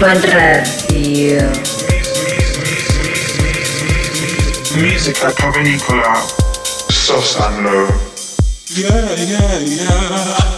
Urban Radio. Music like Provenicola, soft and. Yeah, yeah, yeah.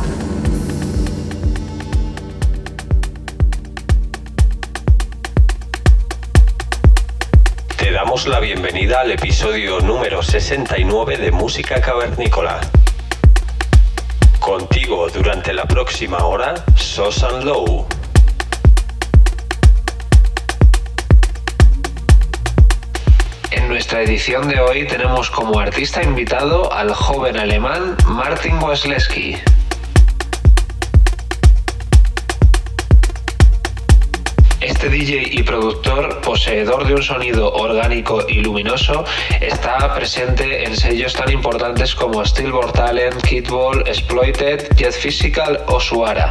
La bienvenida al episodio número 69 de Música Cavernícola. Contigo durante la próxima hora, Sosan Low. En nuestra edición de hoy tenemos como artista invitado al joven alemán Martin Wasleski. Este DJ y productor, poseedor de un sonido orgánico y luminoso, está presente en sellos tan importantes como Stillborn Talent, Kidball, Exploited, Jet Physical o Suara.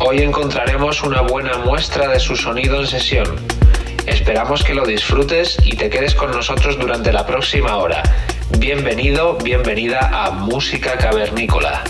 Hoy encontraremos una buena muestra de su sonido en sesión. Esperamos que lo disfrutes y te quedes con nosotros durante la próxima hora. Bienvenido, bienvenida a Música Cavernícola.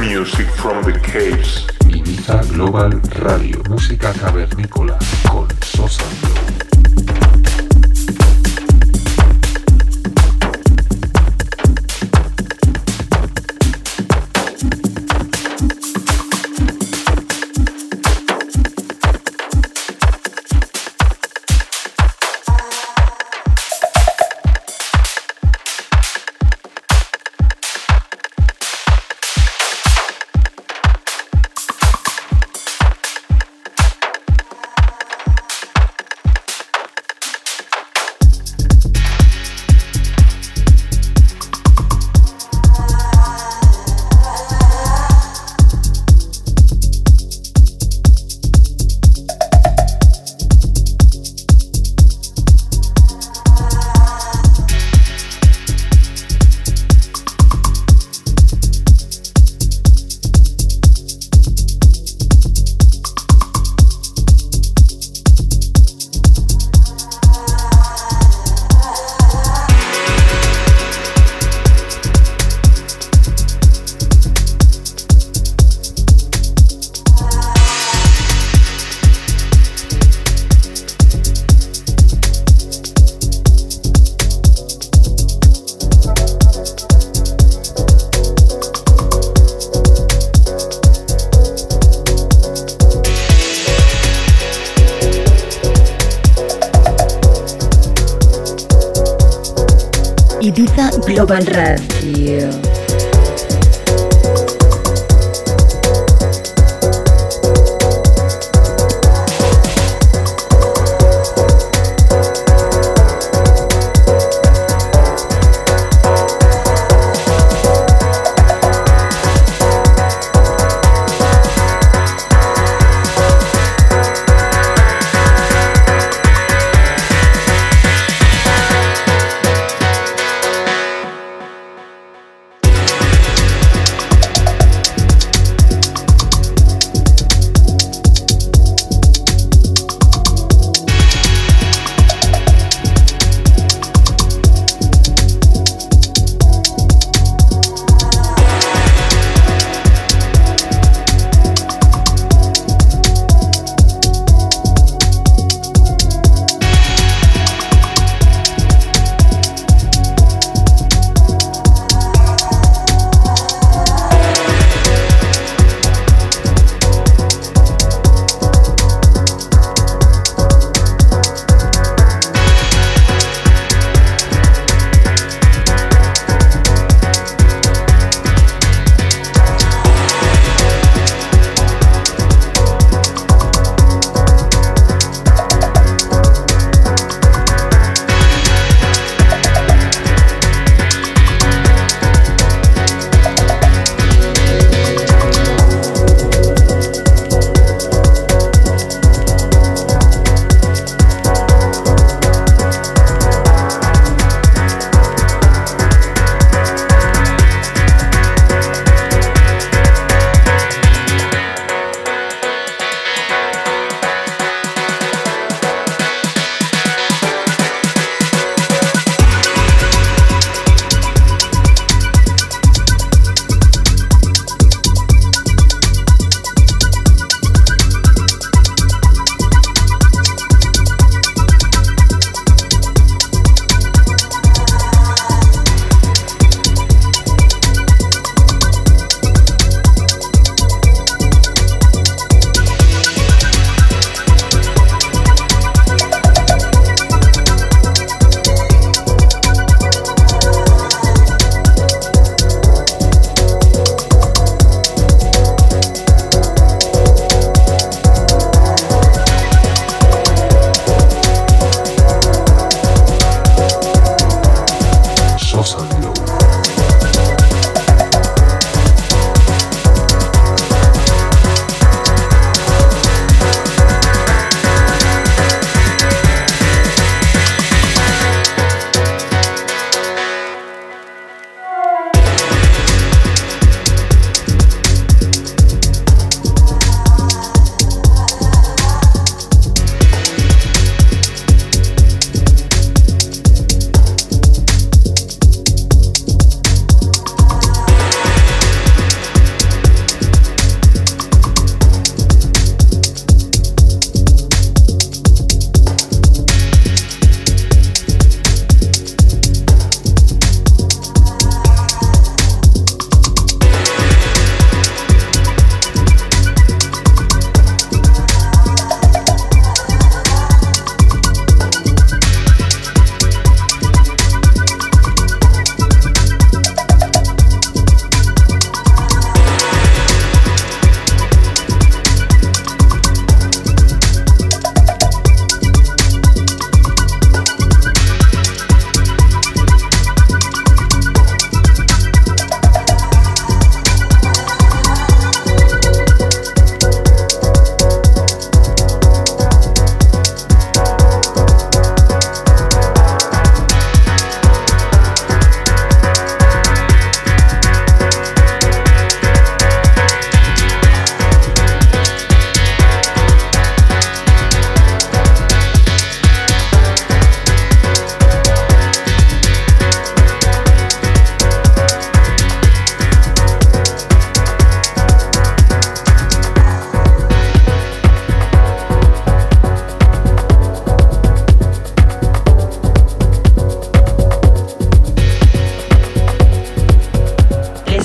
Music from the Caves. Ibiza Global Radio, música cavernícola Global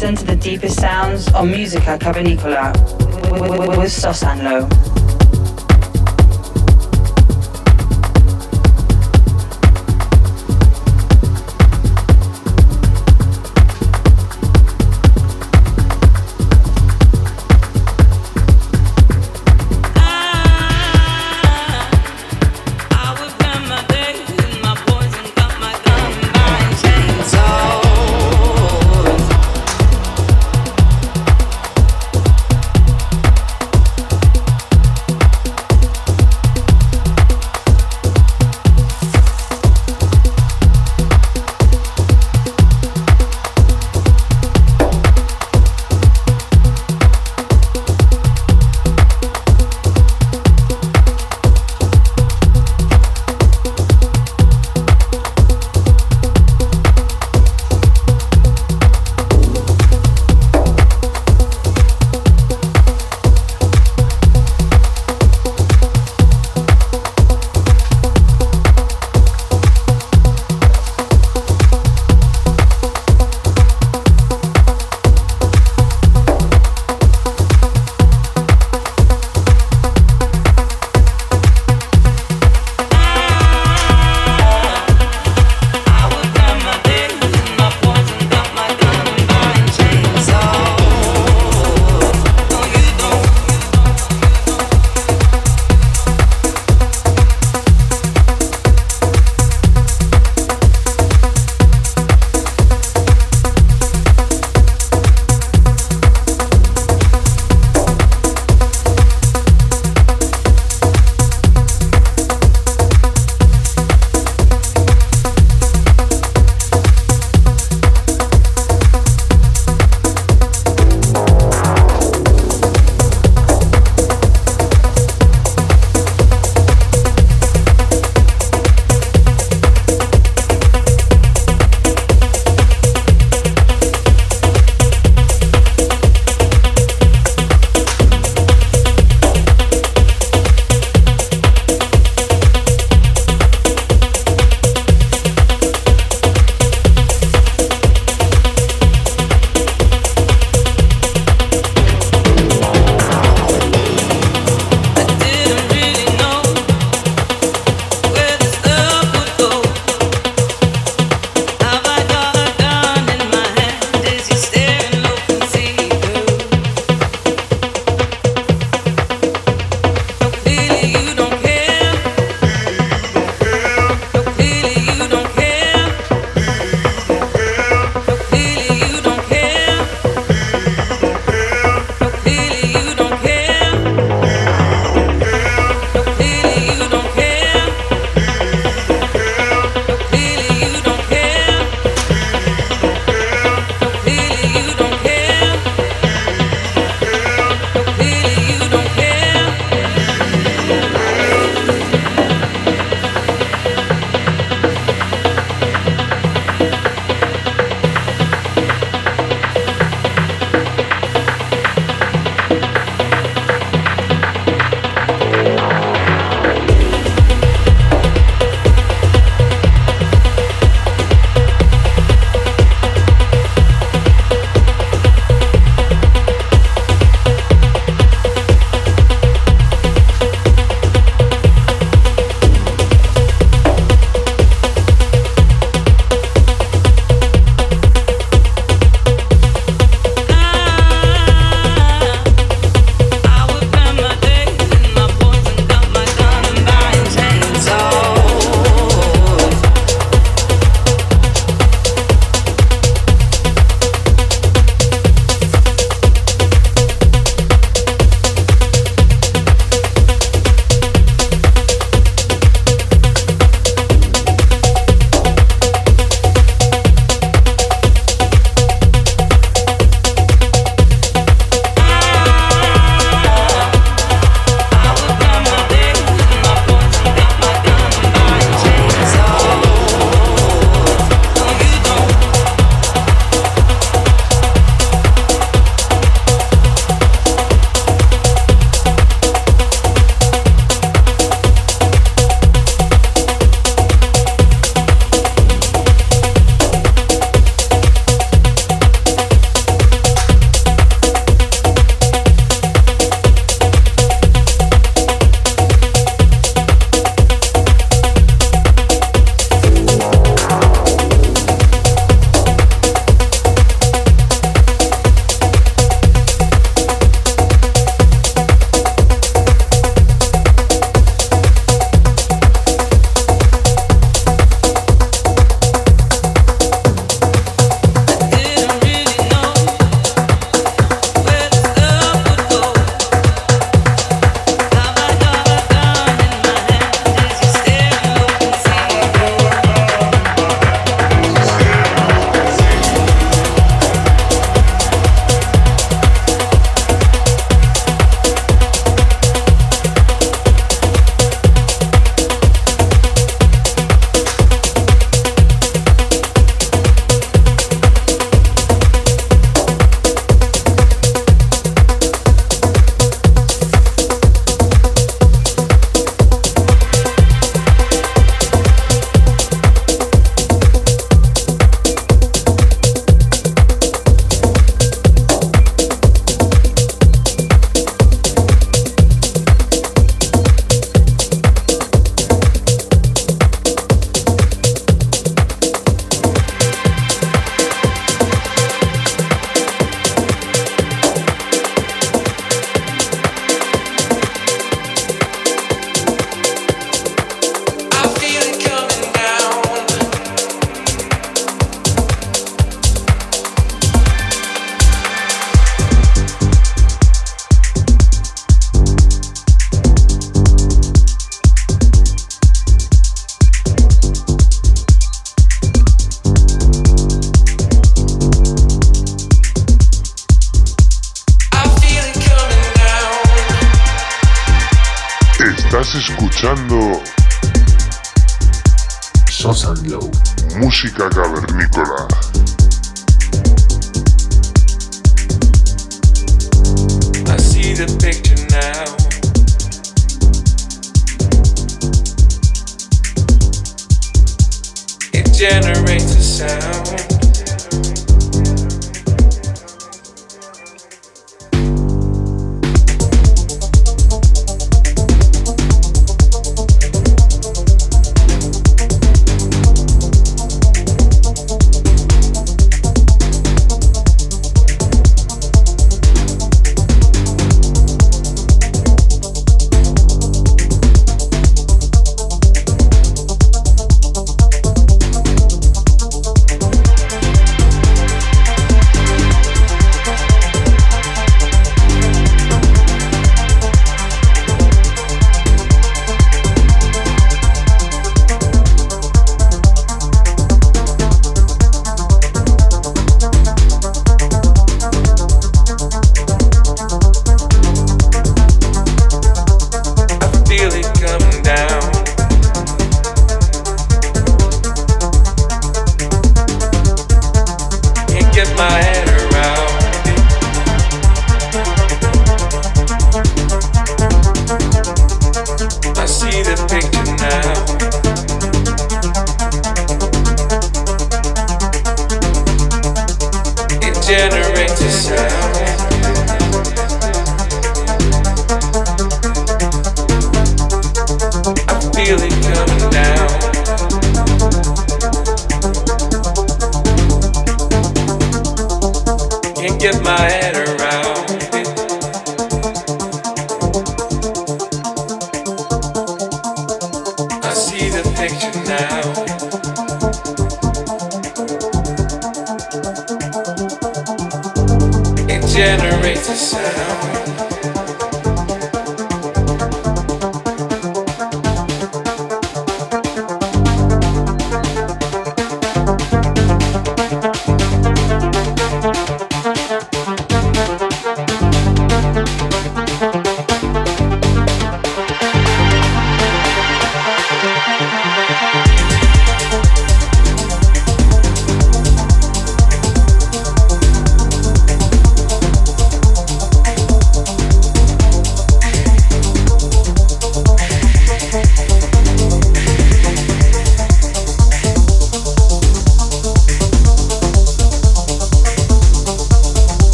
listen to the deepest sounds on Musica Cavernicola with Sosanlo.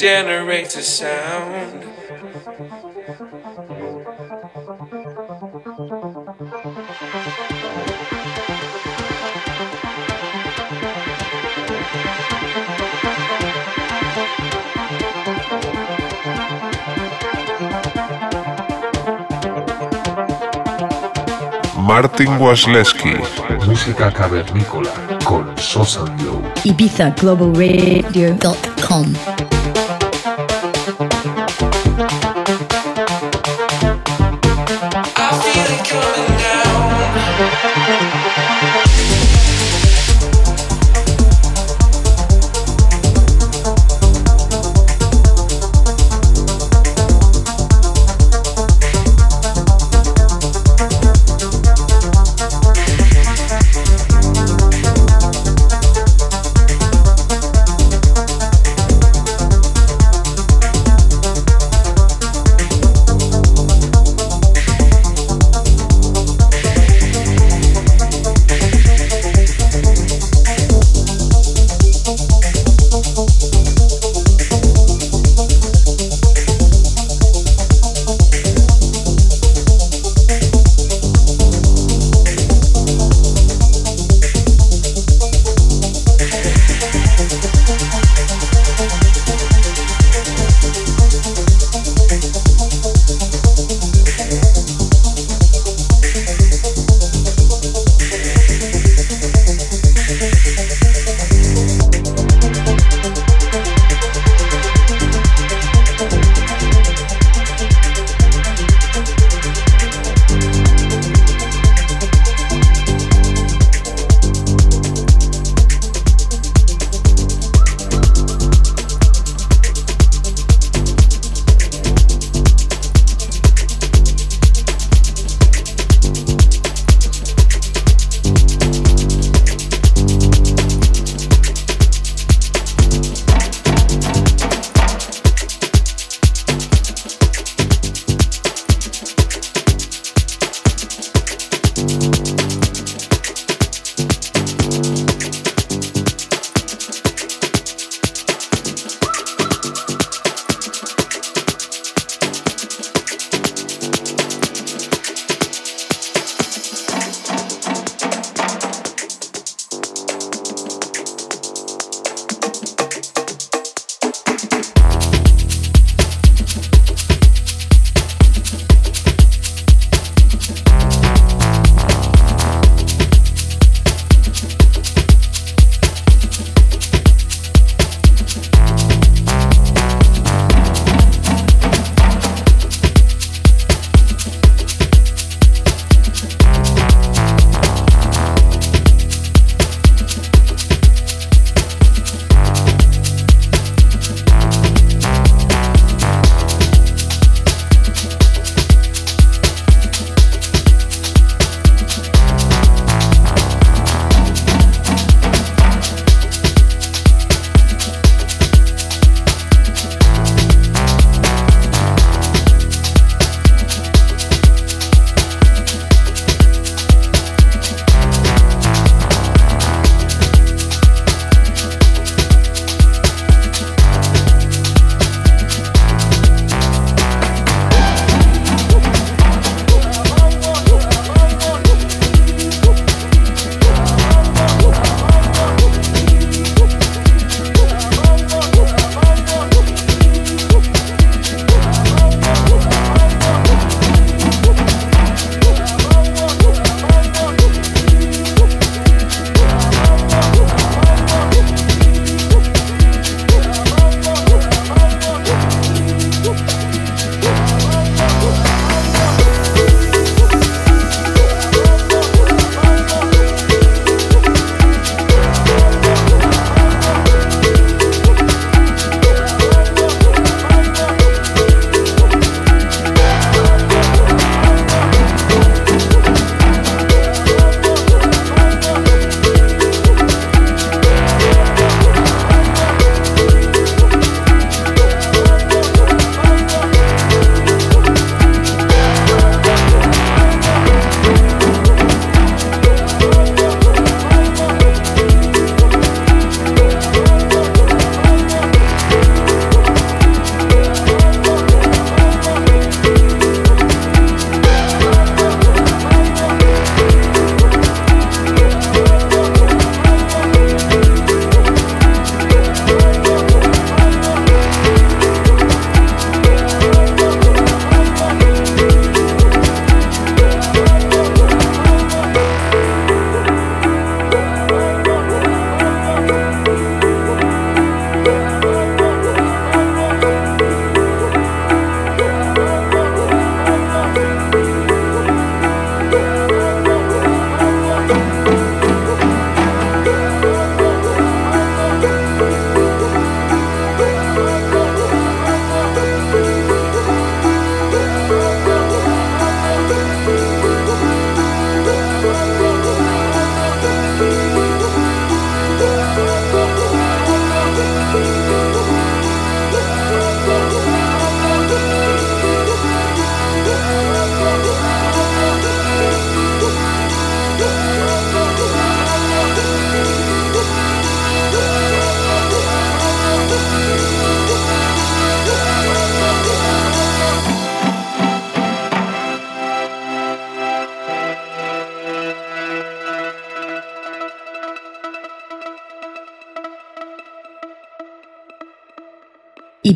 generates a sound. Martin Wasleski. Música cavernícola con Sosa Glow. IbizaGlobalRadio.com.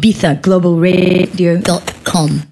ibizaglobalradio.com.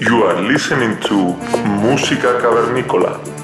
You are listening to Música Cavernícola.